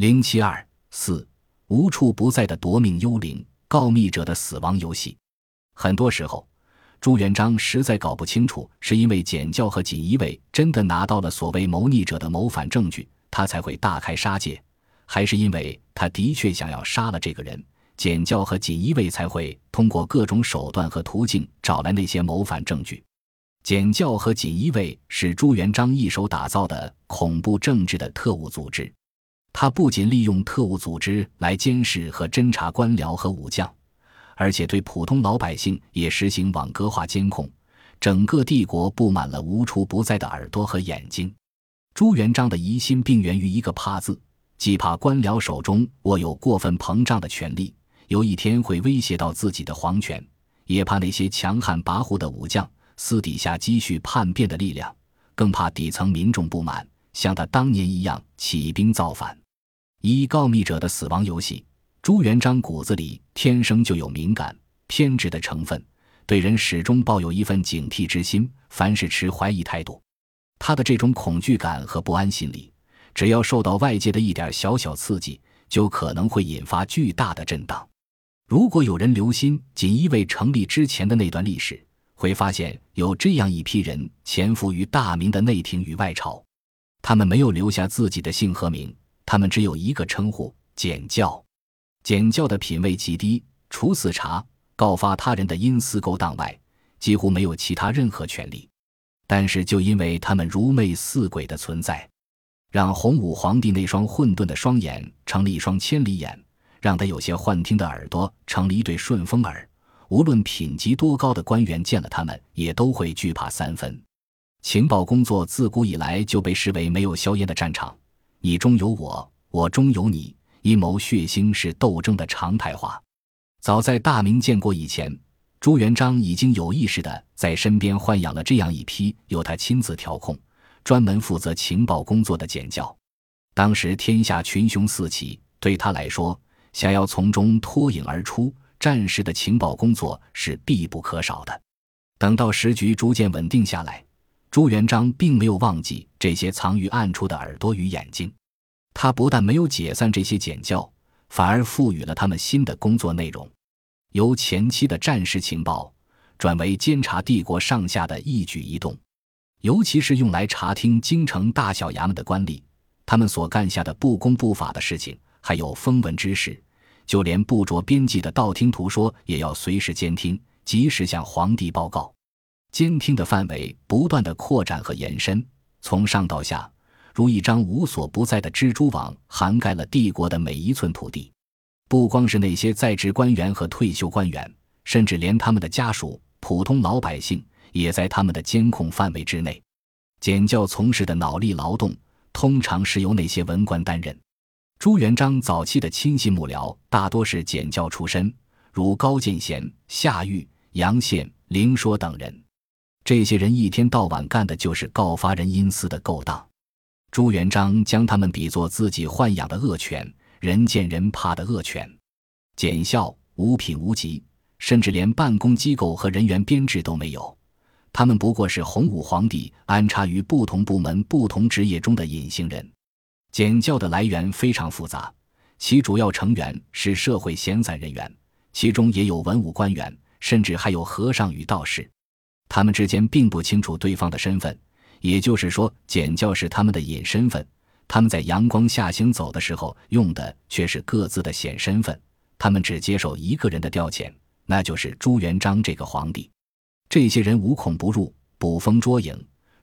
零七二四无处不在的夺命幽灵，告密者的死亡游戏。很多时候，朱元璋实在搞不清楚，是因为简教和锦衣卫真的拿到了所谓谋逆者的谋反证据，他才会大开杀戒，还是因为他的确想要杀了这个人，简教和锦衣卫才会通过各种手段和途径找来那些谋反证据。简教和锦衣卫是朱元璋一手打造的恐怖政治的特务组织。他不仅利用特务组织来监视和侦查官僚和武将，而且对普通老百姓也实行网格化监控。整个帝国布满了无处不在的耳朵和眼睛。朱元璋的疑心病源于一个“怕”字，既怕官僚手中握有过分膨胀的权力，有一天会威胁到自己的皇权；也怕那些强悍跋扈的武将私底下积蓄叛变的力量，更怕底层民众不满，像他当年一样起兵造反。以告密者的死亡游戏，朱元璋骨子里天生就有敏感偏执的成分，对人始终抱有一份警惕之心，凡事持怀疑态度。他的这种恐惧感和不安心理，只要受到外界的一点小小刺激，就可能会引发巨大的震荡。如果有人留心锦衣卫成立之前的那段历史，会发现有这样一批人潜伏于大明的内廷与外朝，他们没有留下自己的姓和名。他们只有一个称呼“简教”，简教的品位极低，除四查、告发他人的阴私勾当外，几乎没有其他任何权利。但是，就因为他们如魅似鬼的存在，让洪武皇帝那双混沌的双眼成了一双千里眼，让他有些幻听的耳朵成了一对顺风耳。无论品级多高的官员见了他们，也都会惧怕三分。情报工作自古以来就被视为没有硝烟的战场。你中有我，我中有你，阴谋血腥是斗争的常态化。早在大明建国以前，朱元璋已经有意识的在身边豢养了这样一批由他亲自调控、专门负责情报工作的简教。当时天下群雄四起，对他来说，想要从中脱颖而出，战时的情报工作是必不可少的。等到时局逐渐稳定下来。朱元璋并没有忘记这些藏于暗处的耳朵与眼睛，他不但没有解散这些简教，反而赋予了他们新的工作内容，由前期的战时情报转为监察帝国上下的一举一动，尤其是用来查听京城大小衙门的官吏，他们所干下的不公不法的事情，还有风闻之事，就连不着边际的道听途说，也要随时监听，及时向皇帝报告。监听的范围不断的扩展和延伸，从上到下，如一张无所不在的蜘蛛网，涵盖了帝国的每一寸土地。不光是那些在职官员和退休官员，甚至连他们的家属、普通老百姓，也在他们的监控范围之内。简教从事的脑力劳动，通常是由那些文官担任。朱元璋早期的亲信幕僚，大多是简教出身，如高见贤、夏玉、杨宪、凌说等人。这些人一天到晚干的就是告发人阴私的勾当，朱元璋将他们比作自己豢养的恶犬，人见人怕的恶犬。检校无品无级，甚至连办公机构和人员编制都没有，他们不过是洪武皇帝安插于不同部门、不同职业中的隐形人。检教的来源非常复杂，其主要成员是社会闲散人员，其中也有文武官员，甚至还有和尚与道士。他们之间并不清楚对方的身份，也就是说，简教是他们的隐身份。他们在阳光下行走的时候，用的却是各自的显身份。他们只接受一个人的调遣，那就是朱元璋这个皇帝。这些人无孔不入，捕风捉影。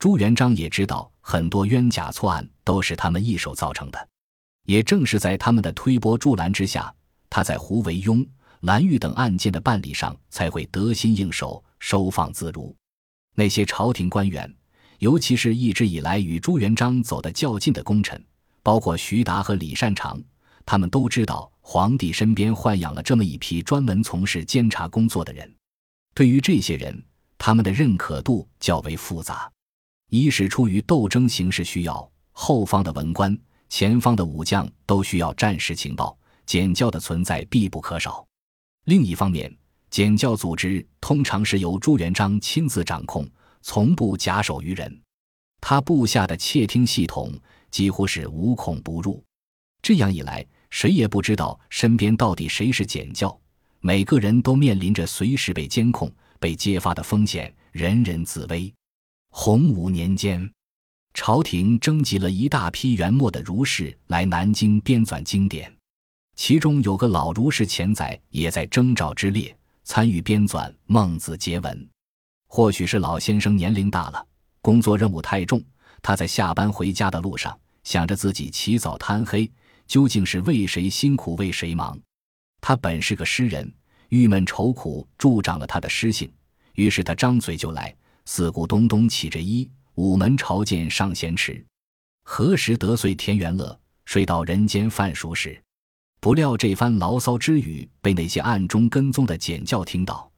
朱元璋也知道，很多冤假错案都是他们一手造成的。也正是在他们的推波助澜之下，他在胡惟庸、蓝玉等案件的办理上才会得心应手。收放自如，那些朝廷官员，尤其是一直以来与朱元璋走得较近的功臣，包括徐达和李善长，他们都知道皇帝身边豢养了这么一批专门从事监察工作的人。对于这些人，他们的认可度较为复杂：一是出于斗争形势需要，后方的文官、前方的武将都需要战时情报，简教的存在必不可少；另一方面，简教组织通常是由朱元璋亲自掌控，从不假手于人。他部下的窃听系统几乎是无孔不入。这样一来，谁也不知道身边到底谁是检教，每个人都面临着随时被监控、被揭发的风险，人人自危。洪武年间，朝廷征集了一大批元末的儒士来南京编纂经典，其中有个老儒士钱载也在征召之列，参与编纂《孟子节文》。或许是老先生年龄大了，工作任务太重，他在下班回家的路上想着自己起早贪黑。究竟是为谁辛苦为谁忙？他本是个诗人，郁闷愁苦助长了他的诗性。于是他张嘴就来：“四顾东东起着衣，午门朝见上贤池。何时得遂田园乐？睡到人间饭熟时。”不料这番牢骚之语被那些暗中跟踪的简教听到，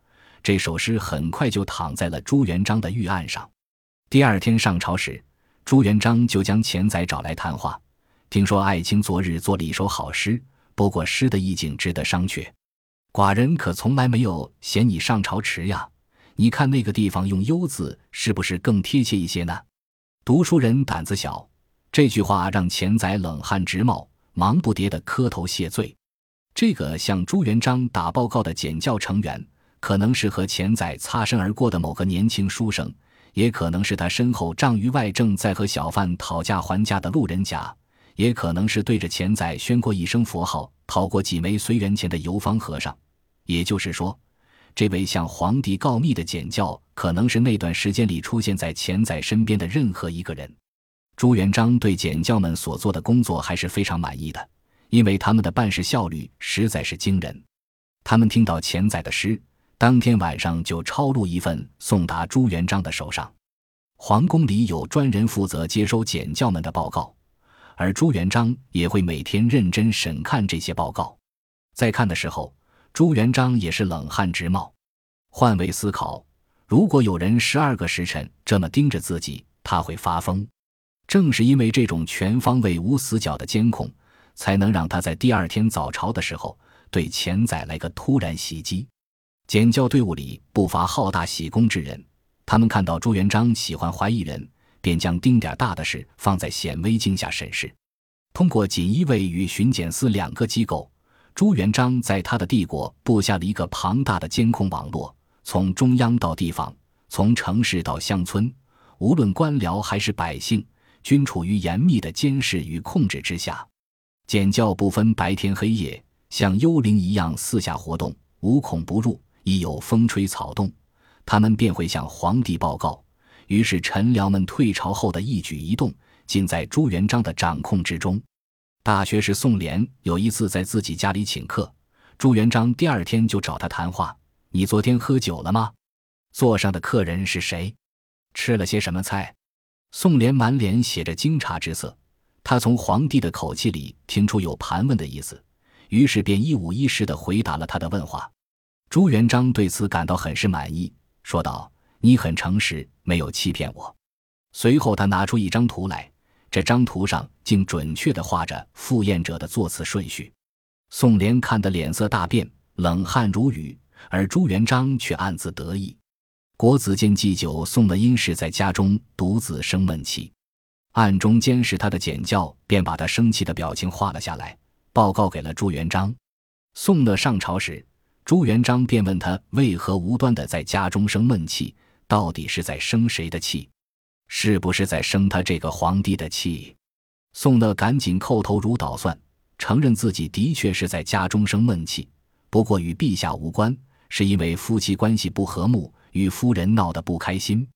这首诗很快就躺在了朱元璋的御案上。第二天上朝时，朱元璋就将钱载找来谈话。听说爱卿昨日做了一首好诗，不过诗的意境值得商榷。寡人可从来没有嫌你上朝迟呀。你看那个地方用“忧”字，是不是更贴切一些呢？读书人胆子小，这句话让钱载冷汗直冒，忙不迭地磕头谢罪。这个向朱元璋打报告的检教成员，可能是和钱载擦身而过的某个年轻书生，也可能是他身后仗于外正在和小贩讨价还价的路人甲。也可能是对着钱载宣过一声佛号、讨过几枚随缘钱的游方和尚。也就是说，这位向皇帝告密的检教，可能是那段时间里出现在钱载身边的任何一个人。朱元璋对检教们所做的工作还是非常满意的，因为他们的办事效率实在是惊人。他们听到钱载的诗，当天晚上就抄录一份送达朱元璋的手上。皇宫里有专人负责接收检教们的报告。而朱元璋也会每天认真审看这些报告，在看的时候，朱元璋也是冷汗直冒。换位思考，如果有人十二个时辰这么盯着自己，他会发疯。正是因为这种全方位无死角的监控，才能让他在第二天早朝的时候对钱载来个突然袭击。检教队伍里不乏好大喜功之人，他们看到朱元璋喜欢怀疑人。便将丁点大的事放在显微镜下审视。通过锦衣卫与巡检司两个机构，朱元璋在他的帝国布下了一个庞大的监控网络，从中央到地方，从城市到乡村，无论官僚还是百姓，均处于严密的监视与控制之下。检教不分白天黑夜，像幽灵一样四下活动，无孔不入。一有风吹草动，他们便会向皇帝报告。于是，臣僚们退朝后的一举一动，尽在朱元璋的掌控之中。大学士宋濂有一次在自己家里请客，朱元璋第二天就找他谈话：“你昨天喝酒了吗？座上的客人是谁？吃了些什么菜？”宋濂满脸写着惊诧之色，他从皇帝的口气里听出有盘问的意思，于是便一五一十地回答了他的问话。朱元璋对此感到很是满意，说道。你很诚实，没有欺骗我。随后，他拿出一张图来，这张图上竟准确地画着赴宴者的座次顺序。宋濂看得脸色大变，冷汗如雨，而朱元璋却暗自得意。国子监祭酒宋的因是在家中独自生闷气，暗中监视他的检教便把他生气的表情画了下来，报告给了朱元璋。宋乐上朝时，朱元璋便问他为何无端的在家中生闷气。到底是在生谁的气？是不是在生他这个皇帝的气？宋乐赶紧叩头如捣蒜，承认自己的确是在家中生闷气，不过与陛下无关，是因为夫妻关系不和睦，与夫人闹得不开心。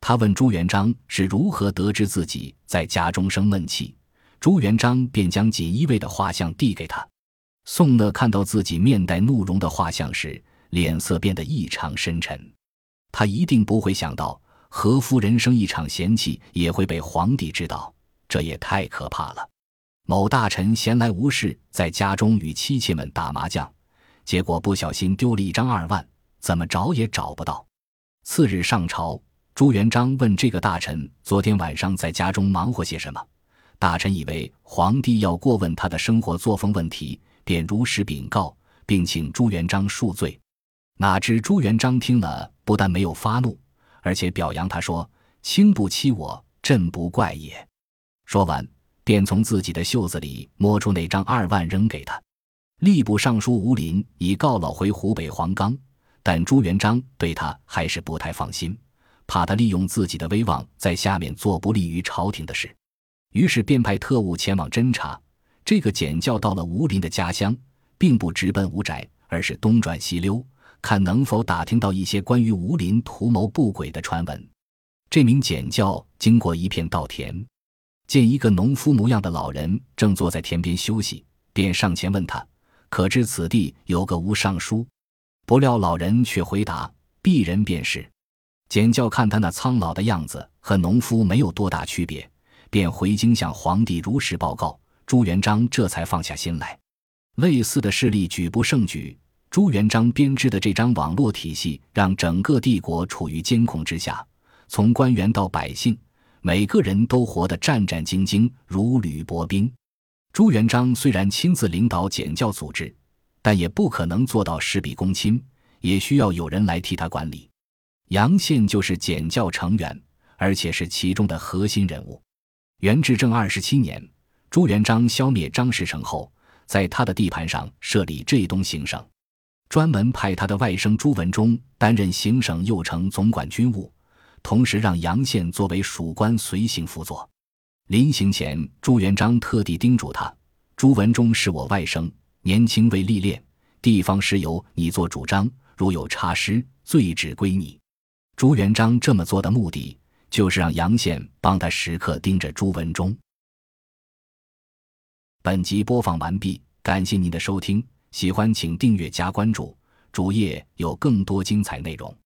他问朱元璋是如何得知自己在家中生闷气，朱元璋便将锦衣卫的画像递给他。宋乐看到自己面带怒容的画像时，脸色变得异常深沉。他一定不会想到，和夫人生一场嫌气也会被皇帝知道，这也太可怕了。某大臣闲来无事，在家中与妻妾们打麻将，结果不小心丢了一张二万，怎么找也找不到。次日上朝，朱元璋问这个大臣昨天晚上在家中忙活些什么。大臣以为皇帝要过问他的生活作风问题，便如实禀告，并请朱元璋恕罪。哪知朱元璋听了。不但没有发怒，而且表扬他说：“卿不欺我，朕不怪也。”说完，便从自己的袖子里摸出那张二万扔给他。吏部尚书吴林已告老回湖北黄冈，但朱元璋对他还是不太放心，怕他利用自己的威望在下面做不利于朝廷的事，于是便派特务前往侦查。这个简教到了吴林的家乡，并不直奔吴宅，而是东转西溜，看能否打听到一些关于吴林图谋不轨的传闻。这名简教经过一片稻田，见一个农夫模样的老人正坐在田边休息，便上前问他。可知此地有个吴尚书，不料老人却回答：“鄙人便是。”简教看他那苍老的样子和农夫没有多大区别，便回京向皇帝如实报告。朱元璋这才放下心来。类似的事例举不胜举。朱元璋编织的这张网络体系，让整个帝国处于监控之下，从官员到百姓，每个人都活得战战兢兢，如履薄冰。朱元璋虽然亲自领导检教组织，但也不可能做到事必躬亲，也需要有人来替他管理。杨宪就是检教成员，而且是其中的核心人物。元至正二十七年，朱元璋消灭张士诚后，在他的地盘上设立浙东行省，专门派他的外甥朱文忠担任行省右丞，总管军务，同时让杨宪作为属官随行辅佐。临行前，朱元璋特地叮嘱他：“朱文忠是我外甥，年轻为历练，地方事由你做主张，如有差失，罪只归你。”朱元璋这么做的目的，就是让杨宪帮他时刻盯着朱文忠。本集播放完毕，感谢您的收听，喜欢请订阅加关注，主页有更多精彩内容。